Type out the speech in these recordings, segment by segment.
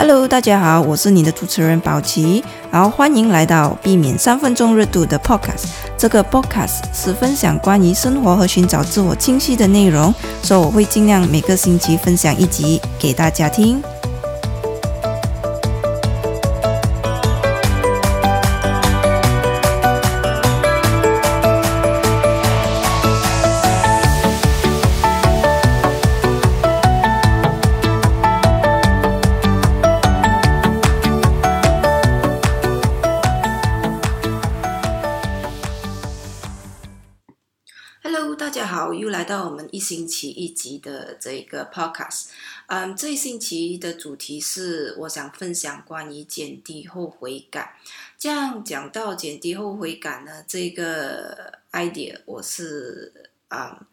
Hello，大家好，我是你的主持人宝琪，然后欢迎来到避免三分钟热度的 Podcast。这个 Podcast 是分享关于生活和寻找自我清晰的内容，所以我会尽量每个星期分享一集给大家听。期一集的这个 Podcast。嗯，这一星期的主题是我想分享关于减低后悔感。这样讲到减低后悔感呢，这个 idea 我是啊、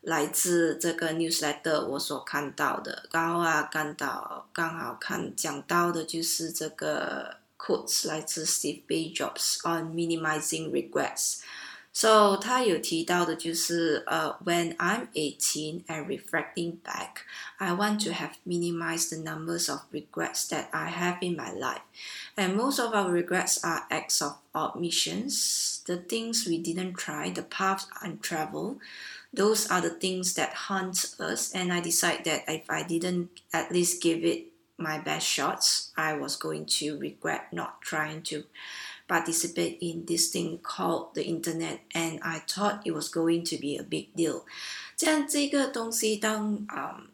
来自这个 newsletter 我所看到的，刚好啊看到刚好看讲到的就是这个 quotes 来自 Steve Jobs on minimizing regrets。So 他有提到的就是呃、uh,，When I'm eighteen and reflecting back, I want to have minimized the numbers of regrets that I have in my life, and most of our regrets are acts of omissions, the things we didn't try, the paths untraveled. Those are the things that haunt us, and I decide that if I didn't at least give it my best shots, I was going to regret not trying to participate in this thing called the internet, and I thought it was going to be a big deal. 这样这个东西当啊、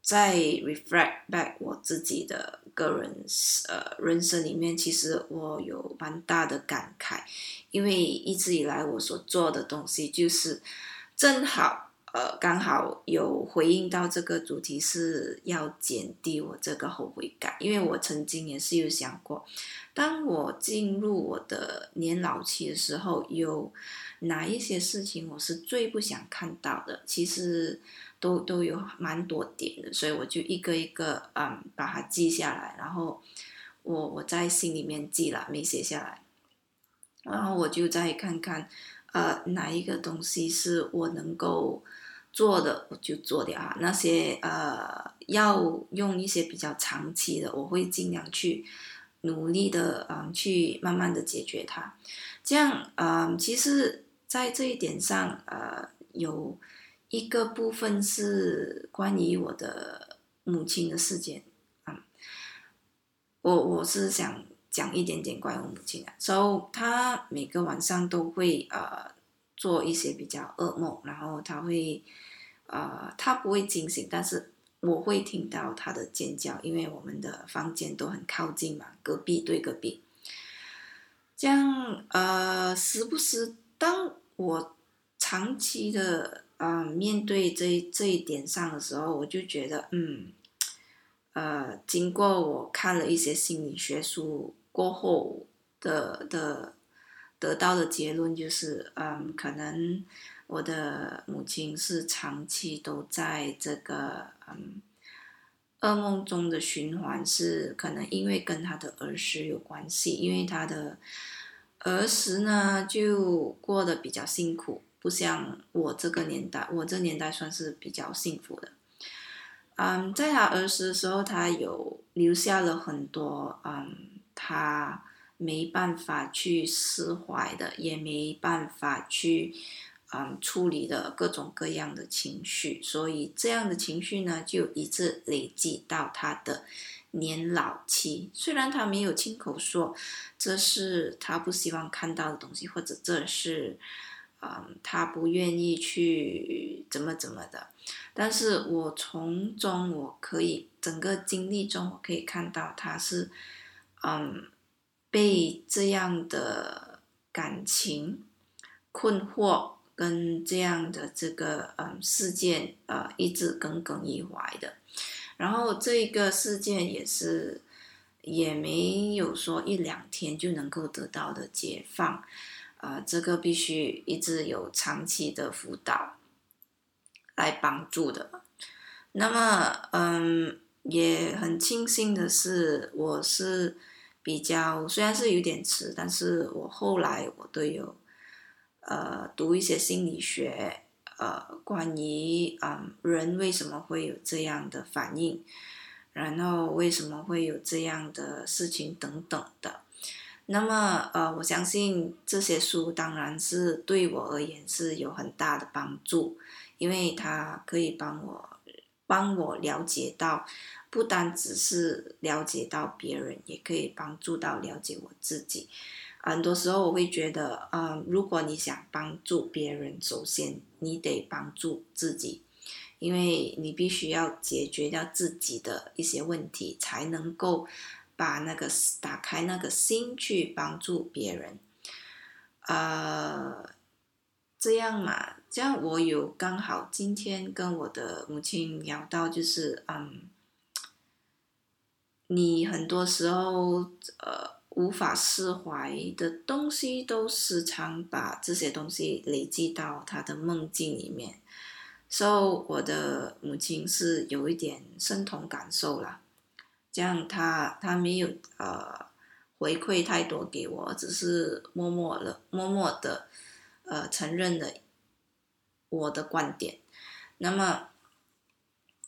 在 reflect back 我自己的个人呃人生里面，其实我有蛮大的感慨，因为一直以来我所做的东西就是正好呃刚好有回应到这个主题，是要减低我这个后悔感，因为我曾经也是有想过。当我进入我的年老期的时候，有哪一些事情我是最不想看到的？其实都都有蛮多点的，所以我就一个一个嗯把它记下来，然后我我在心里面记了，没写下来，然后我就再看看呃哪一个东西是我能够做的，我就做掉啊。那些呃要用一些比较长期的，我会尽量去。努力的嗯，去慢慢的解决它，这样嗯，其实，在这一点上，呃，有一个部分是关于我的母亲的事件，嗯，我我是想讲一点点关于我母亲的，所以她每个晚上都会呃做一些比较噩梦，然后她会呃，他不会惊醒，但是。我会听到他的尖叫，因为我们的房间都很靠近嘛，隔壁对隔壁。这样呃，时不时当我长期的啊、面对这这一点上的时候，我就觉得嗯，呃，经过我看了一些心理学书过后的的得到的结论就是，嗯，可能。我的母亲是长期都在这个嗯噩梦中的循环，是可能因为跟她的儿时有关系，因为她的儿时呢就过得比较辛苦，不像我这个年代，我这年代算是比较幸福的。嗯，在她儿时的时候，她有留下了很多嗯，她没办法去释怀的，也没办法去。嗯，处理的各种各样的情绪，所以这样的情绪呢，就一直累积到他的年老期。虽然他没有亲口说这是他不希望看到的东西，或者这是嗯他不愿意去怎么怎么的，但是我从中我可以整个经历中，我可以看到他是嗯被这样的感情困惑。跟这样的这个嗯事件呃一直耿耿于怀的，然后这个事件也是也没有说一两天就能够得到的解放，啊、呃，这个必须一直有长期的辅导来帮助的。那么嗯，也很庆幸的是，我是比较虽然是有点迟，但是我后来我都有。呃，读一些心理学，呃，关于嗯人为什么会有这样的反应，然后为什么会有这样的事情等等的。那么，呃，我相信这些书当然是对我而言是有很大的帮助，因为它可以帮我帮我了解到，不单只是了解到别人，也可以帮助到了解我自己。很多时候我会觉得，嗯，如果你想帮助别人，首先你得帮助自己，因为你必须要解决掉自己的一些问题，才能够。把那个打开那个心去帮助别人，呃，这样嘛，这样我有刚好今天跟我的母亲聊到，就是嗯，你很多时候呃无法释怀的东西，都时常把这些东西累积到他的梦境里面，所以我的母亲是有一点身同感受了。这样，他他没有呃回馈太多给我，只是默默的默默的呃承认了我的观点。那么，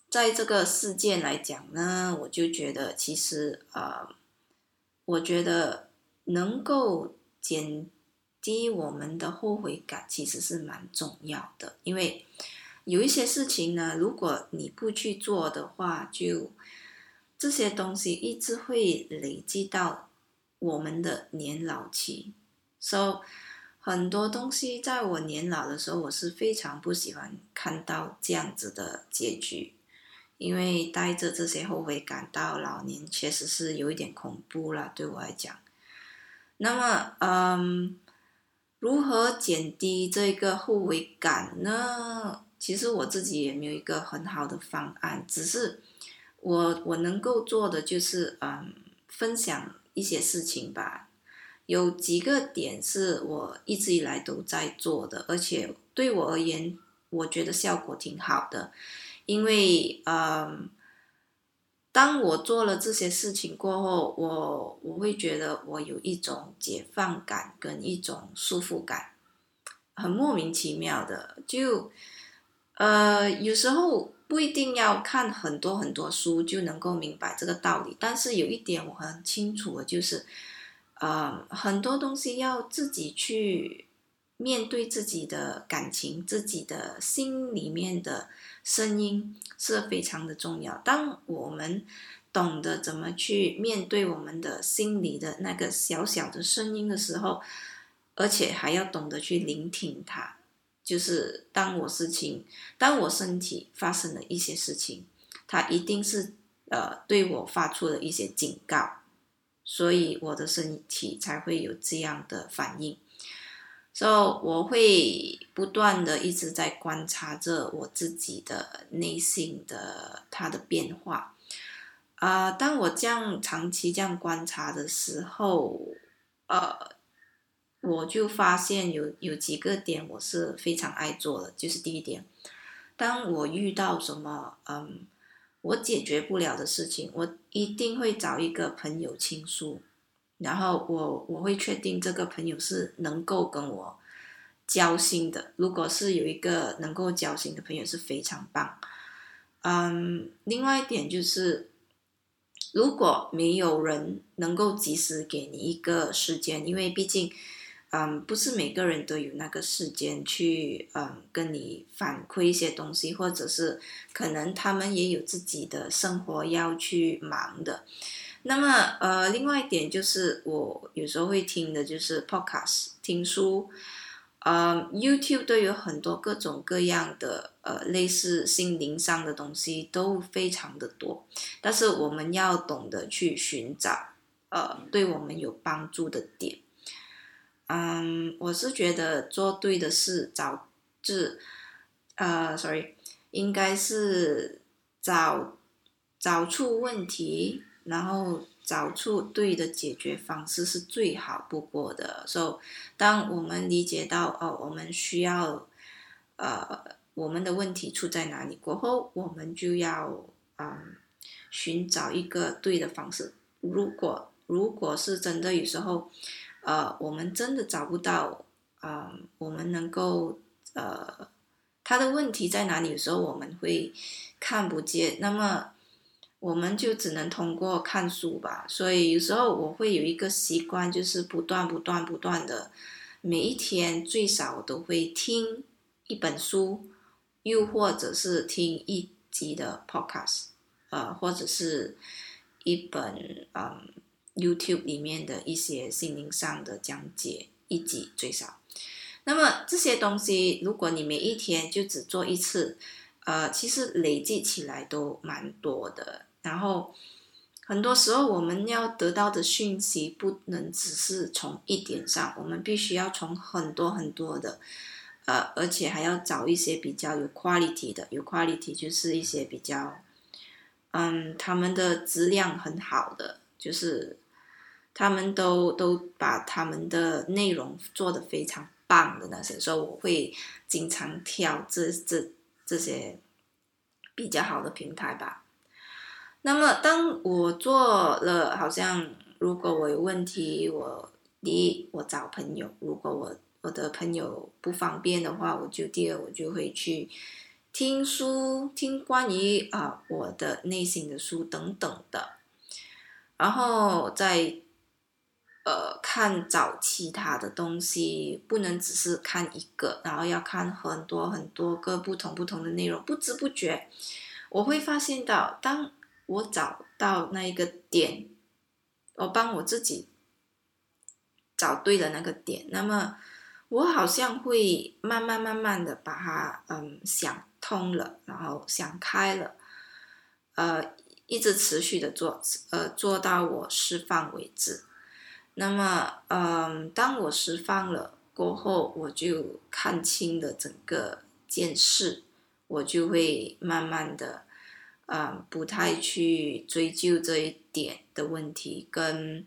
在这个事件来讲呢，我就觉得其实呃，我觉得能够减低我们的后悔感，其实是蛮重要的。因为有一些事情呢，如果你不去做的话，就这些东西一直会累积到我们的年老期，所以很多东西在我年老的时候，我是非常不喜欢看到这样子的结局，因为带着这些后悔感到老年，确实是有一点恐怖了，对我来讲。那么，嗯，如何减低这个后悔感呢？其实我自己也没有一个很好的方案，只是。我我能够做的就是，嗯，分享一些事情吧。有几个点是我一直以来都在做的，而且对我而言，我觉得效果挺好的。因为，嗯，当我做了这些事情过后，我我会觉得我有一种解放感跟一种束缚感，很莫名其妙的。就，呃，有时候。不一定要看很多很多书就能够明白这个道理，但是有一点我很清楚的就是，呃，很多东西要自己去面对自己的感情，自己的心里面的声音是非常的重要。当我们懂得怎么去面对我们的心里的那个小小的声音的时候，而且还要懂得去聆听它。就是当我事情，当我身体发生了一些事情，它一定是呃对我发出了一些警告，所以我的身体才会有这样的反应。所以我会不断的一直在观察着我自己的内心的它的变化。啊，当我这样长期这样观察的时候，呃。我就发现有有几个点我是非常爱做的，就是第一点，当我遇到什么嗯我解决不了的事情，我一定会找一个朋友倾诉，然后我我会确定这个朋友是能够跟我交心的。如果是有一个能够交心的朋友是非常棒。嗯，另外一点就是，如果没有人能够及时给你一个时间，因为毕竟。嗯，不是每个人都有那个时间去嗯跟你反馈一些东西，或者是可能他们也有自己的生活要去忙的。那么呃，另外一点就是我有时候会听的就是 podcast 听书，呃，YouTube 都有很多各种各样的呃类似心灵上的东西都非常的多，但是我们要懂得去寻找呃对我们有帮助的点。嗯，我是觉得做对的事，找是，呃，sorry，应该是找找出问题，然后找出对的解决方式是最好不过的。所以，当我们理解到哦，我们需要，呃，我们的问题出在哪里过后，我们就要嗯寻找一个对的方式。如果如果是真的有时候。呃，我们真的找不到，啊，我们能够，呃，他的问题在哪里？有时候我们会看不见。那么，我们就只能通过看书吧。所以有时候我会有一个习惯，就是不断、不断、不断的，每一天最少都会听一本书，又或者是听一集的 podcast，呃，或者是一本嗯 YouTube 里面的一些心灵上的讲解一集最少。那么这些东西，如果你每一天就只做一次，呃，其实累积起来都蛮多的。然后很多时候我们要得到的讯息，不能只是从一点上，我们必须要从很多很多的，呃，而且还要找一些比较有 quality 的，有 quality 就是一些比较，嗯，他们的质量很好的，就是他们都都把他们的内容做得非常。棒的那些，所以我会经常挑这这这些比较好的平台吧。那么，当我做了，好像如果我有问题，我第一我找朋友；如果我我的朋友不方便的话，我就第二我就会去听书，听关于啊我的内心的书等等的，然后再。呃，看找其他的东西，不能只是看一个，然后要看很多很多个不同不同的内容。不知不觉，我会发现到，当我找到那一个点，我帮我自己找对了那个点，那么我好像会慢慢慢慢的把它嗯想通了，然后想开了，呃，一直持续的做，呃，做到我释放为止。那么，嗯，当我释放了过后，我就看清了整个件事，我就会慢慢的，嗯，不太去追究这一点的问题，跟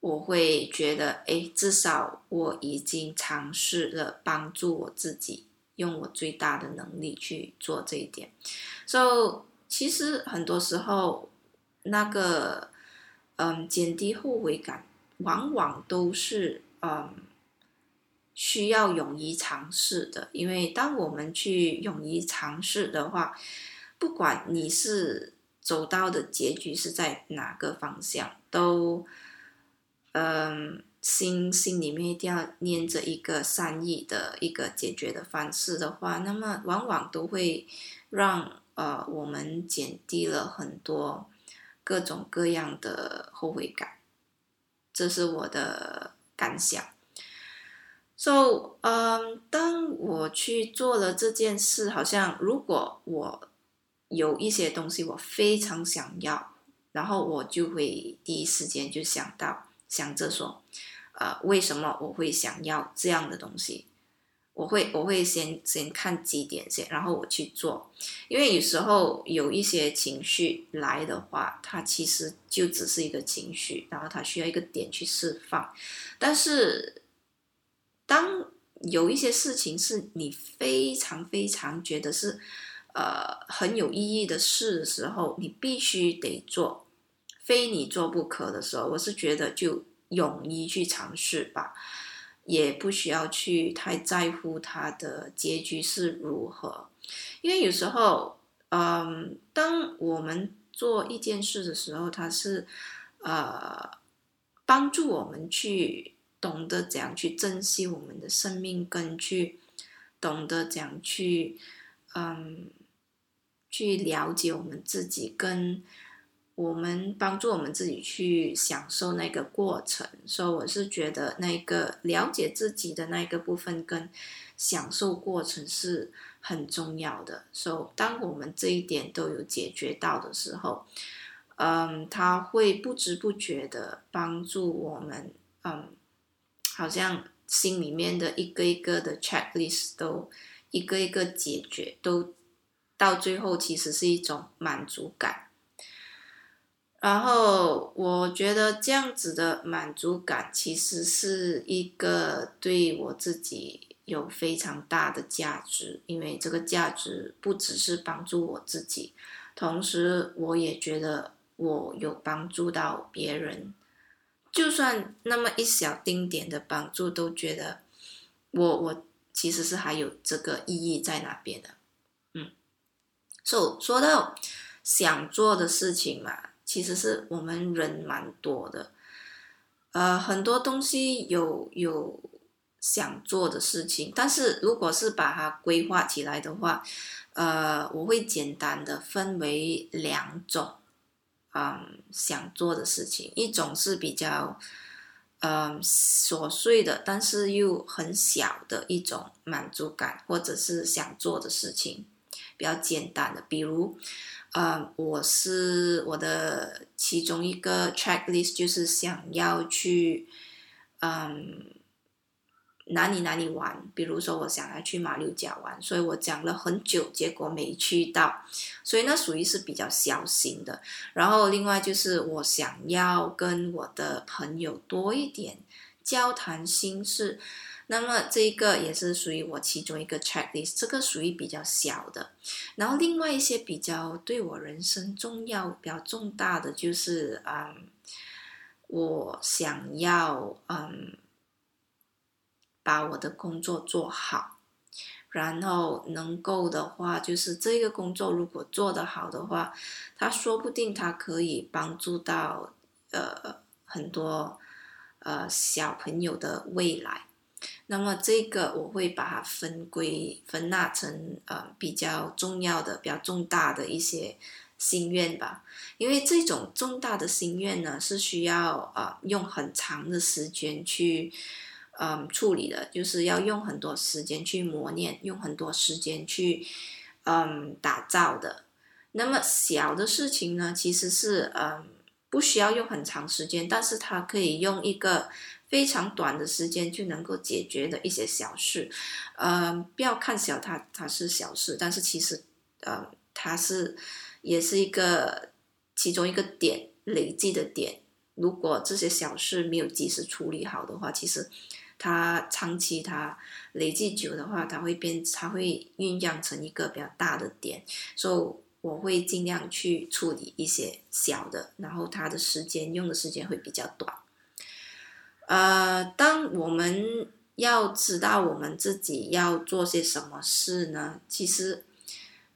我会觉得，哎，至少我已经尝试了帮助我自己，用我最大的能力去做这一点。所以，其实很多时候，那个，嗯，减低后悔感。往往都是嗯需要勇于尝试的，因为当我们去勇于尝试的话，不管你是走到的结局是在哪个方向，都嗯心心里面一定要念着一个善意的一个解决的方式的话，那么往往都会让呃我们减低了很多各种各样的后悔感。这是我的感想。So，嗯，当我去做了这件事，好像如果我有一些东西我非常想要，然后我就会第一时间就想到想着说，呃，为什么我会想要这样的东西？我会我会先先看几点先，然后我去做，因为有时候有一些情绪来的话，它其实就只是一个情绪，然后它需要一个点去释放。但是，当有一些事情是你非常非常觉得是呃很有意义的事的时候，你必须得做，非你做不可的时候，我是觉得就勇于去尝试吧。也不需要去太在乎它的结局是如何，因为有时候，嗯，当我们做一件事的时候，它是呃帮助我们去懂得怎样去珍惜我们的生命，跟去懂得怎样去嗯去了解我们自己跟。我们帮助我们自己去享受那个过程，所以我是觉得那个了解自己的那个部分跟享受过程是很重要的。所以当我们这一点都有解决到的时候，嗯，他会不知不觉的帮助我们，嗯，好像心里面的一个一个的 checklist 都一个一个解决，都到最后其实是一种满足感。然后我觉得这样子的满足感，其实是一个对我自己有非常大的价值，因为这个价值不只是帮助我自己，同时我也觉得我有帮助到别人，就算那么一小丁点的帮助，都觉得我我其实是还有这个意义在那边的，嗯，so, 说到。想做的事情嘛，其实是我们人蛮多的，呃，很多东西有有想做的事情，但是如果是把它规划起来的话，呃，我会简单的分为两种，嗯，想做的事情，一种是比较。嗯，琐碎的，但是又很小的一种满足感，或者是想做的事情，比较简单的，比如，呃，我是我的其中一个 checklist 就是想要去，嗯。哪里哪里玩？比如说，我想要去马六甲玩，所以我讲了很久，结果没去到，所以那属于是比较小型的。然后另外就是我想要跟我的朋友多一点交谈心事，那么这一个也是属于我其中一个 checklist，这个属于比较小的。然后另外一些比较对我人生重要、比较重大的就是，嗯，我想要，嗯。把我的工作做好，然后能够的话，就是这个工作如果做得好的话，他说不定他可以帮助到呃很多呃小朋友的未来。那么这个我会把它分归分纳成呃比较重要的、比较重大的一些心愿吧。因为这种重大的心愿呢，是需要呃用很长的时间去。嗯，处理的就是要用很多时间去磨练，用很多时间去嗯打造的。那么小的事情呢，其实是嗯不需要用很长时间，但是它可以用一个非常短的时间就能够解决的一些小事。嗯，不要看小它，它是小事，但是其实呃它是也是一个其中一个点累积的点。如果这些小事没有及时处理好的话，其实。它长期它累积久的话，它会变，它会酝酿成一个比较大的点，所以我会尽量去处理一些小的，然后它的时间用的时间会比较短。呃，当我们要知道我们自己要做些什么事呢？其实，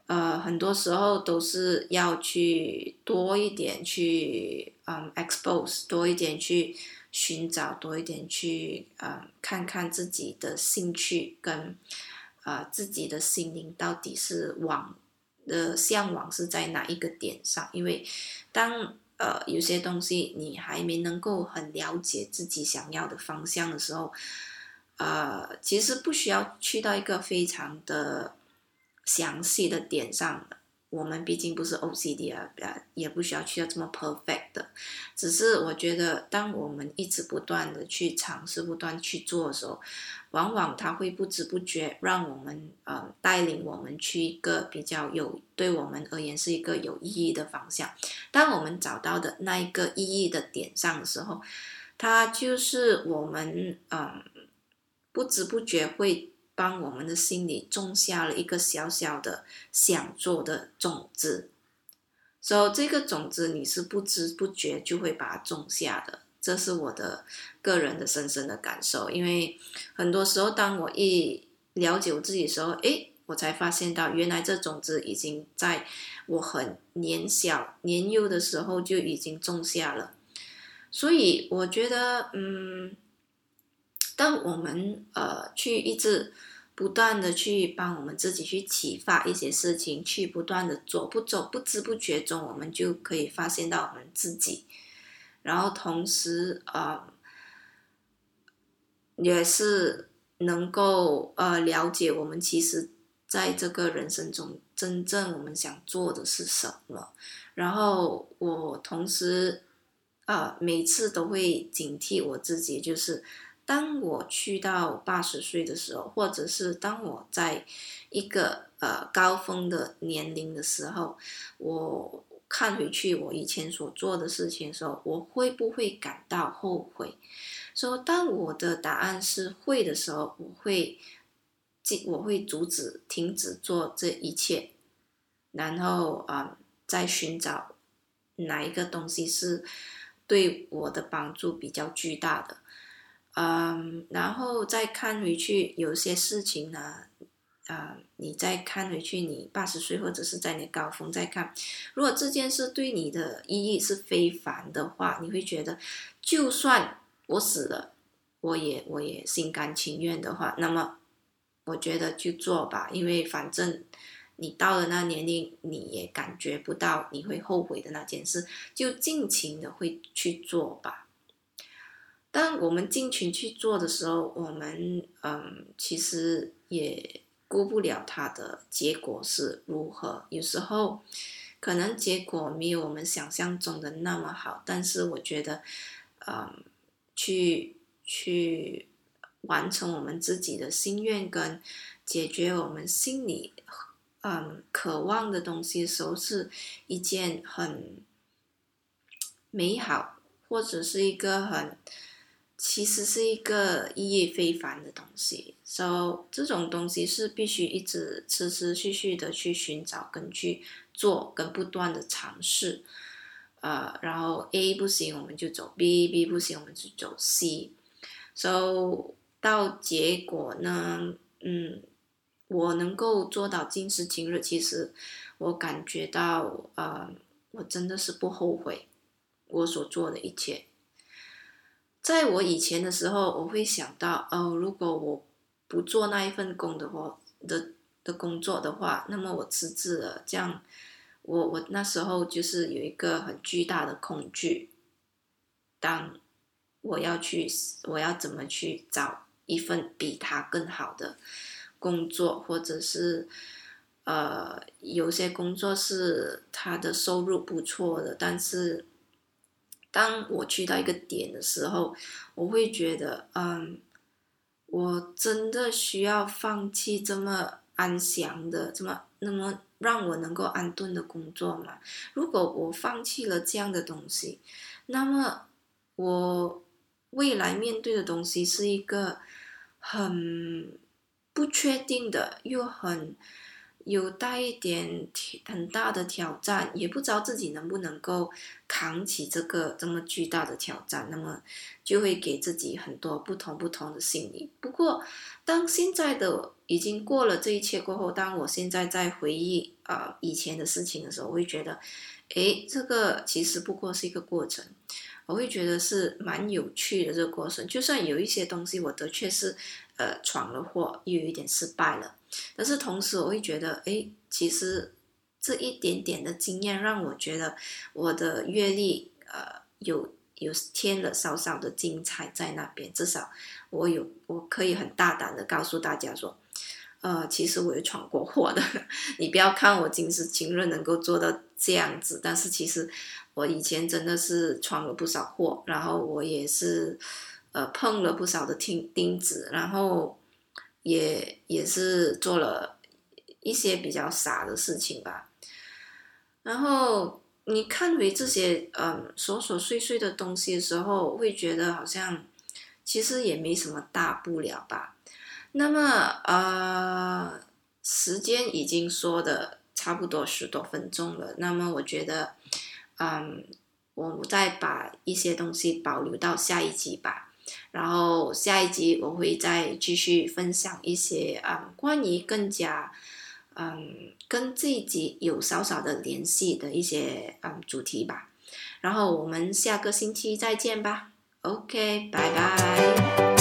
呃，很多时候都是要去多一点去，嗯，expose 多一点去。寻找多一点，去呃看看自己的兴趣跟呃自己的心灵到底是往的向往是在哪一个点上？因为当呃有些东西你还没能够很了解自己想要的方向的时候，呃，其实不需要去到一个非常的详细的点上的。我们毕竟不是 OCD 啊，也不需要去到这么 perfect 的。只是我觉得，当我们一直不断的去尝试、不断去做的时候，往往它会不知不觉让我们呃带领我们去一个比较有对我们而言是一个有意义的方向。当我们找到的那一个意义的点上的时候，它就是我们嗯不知不觉会。帮我们的心里种下了一个小小的想做的种子，所以这个种子你是不知不觉就会把它种下的，这是我的个人的深深的感受。因为很多时候，当我一了解我自己的时候，诶，我才发现到原来这种子已经在我很年小年幼的时候就已经种下了。所以我觉得，嗯。当我们呃去一直不断的去帮我们自己去启发一些事情，去不断的做，不走不知不觉中，我们就可以发现到我们自己，然后同时呃也是能够呃了解我们其实在这个人生中真正我们想做的是什么，然后我同时呃每次都会警惕我自己，就是。当我去到八十岁的时候，或者是当我在一个呃高峰的年龄的时候，我看回去我以前所做的事情的时候，我会不会感到后悔？说当我的答案是会的时候，我会禁，我会阻止、停止做这一切，然后啊，再寻找哪一个东西是对我的帮助比较巨大的。嗯，然后再看回去，有些事情呢，啊，你再看回去，你八十岁或者是在你高峰再看，如果这件事对你的意义是非凡的话，你会觉得，就算我死了，我也我也心甘情愿的话，那么我觉得去做吧，因为反正你到了那年龄，你也感觉不到你会后悔的那件事，就尽情的会去做吧。当我们尽情去做的时候，我们嗯，其实也。顾不了它的结果是如何，有时候可能结果没有我们想象中的那么好，但是我觉得，嗯，去去完成我们自己的心愿跟解决我们心里嗯渴望的东西的时候，是一件很美好，或者是一个很。其实是一个意义非凡的东西，so 这种东西是必须一直持持续续的去寻找跟去做，跟不断的尝试，呃，然后 A 不行我们就走 B，B 不行我们就走 C，so 到结果呢，嗯，我能够做到今时今日，其实我感觉到，呃，我真的是不后悔我所做的一切。在我以前的时候，我会想到，哦，如果我不做那一份工的话的的工作的话，那么我辞职了。这样，我我那时候就是有一个很巨大的恐惧。当我要去，我要怎么去找一份比他更好的工作，或者是，呃，有些工作是他的收入不错的，但是。当我去到一个点的时候，我会觉得，嗯，我真的需要放弃这么安详的、这么那么让我能够安顿的工作吗？如果我放弃了这样的东西，那么我未来面对的东西是一个很不确定的，又很。有带一点很大的挑战，也不知道自己能不能够扛起这个这么巨大的挑战，那么就会给自己很多不同不同的心理。不过，当现在的已经过了这一切过后，当我现在在回忆啊以前的事情的时候，我会觉得，诶，这个其实不过是一个过程。我会觉得是蛮有趣的这个过程，就算有一些东西我的确是呃闯了祸，又有一点失败了。但是同时，我会觉得，哎，其实这一点点的经验让我觉得我的阅历，呃，有有添了少少的精彩在那边。至少我有，我可以很大胆的告诉大家说，呃，其实我有闯过祸的。你不要看我今时今日能够做到这样子，但是其实我以前真的是闯了不少祸，然后我也是，呃，碰了不少的钉钉子，然后。也也是做了一些比较傻的事情吧，然后你看回这些嗯琐琐碎碎的东西的时候，会觉得好像其实也没什么大不了吧。那么呃，时间已经说的差不多十多分钟了，那么我觉得嗯，我再把一些东西保留到下一集吧。然后下一集我会再继续分享一些嗯关于更加嗯跟自己有少少的联系的一些嗯主题吧。然后我们下个星期再见吧。OK，拜拜。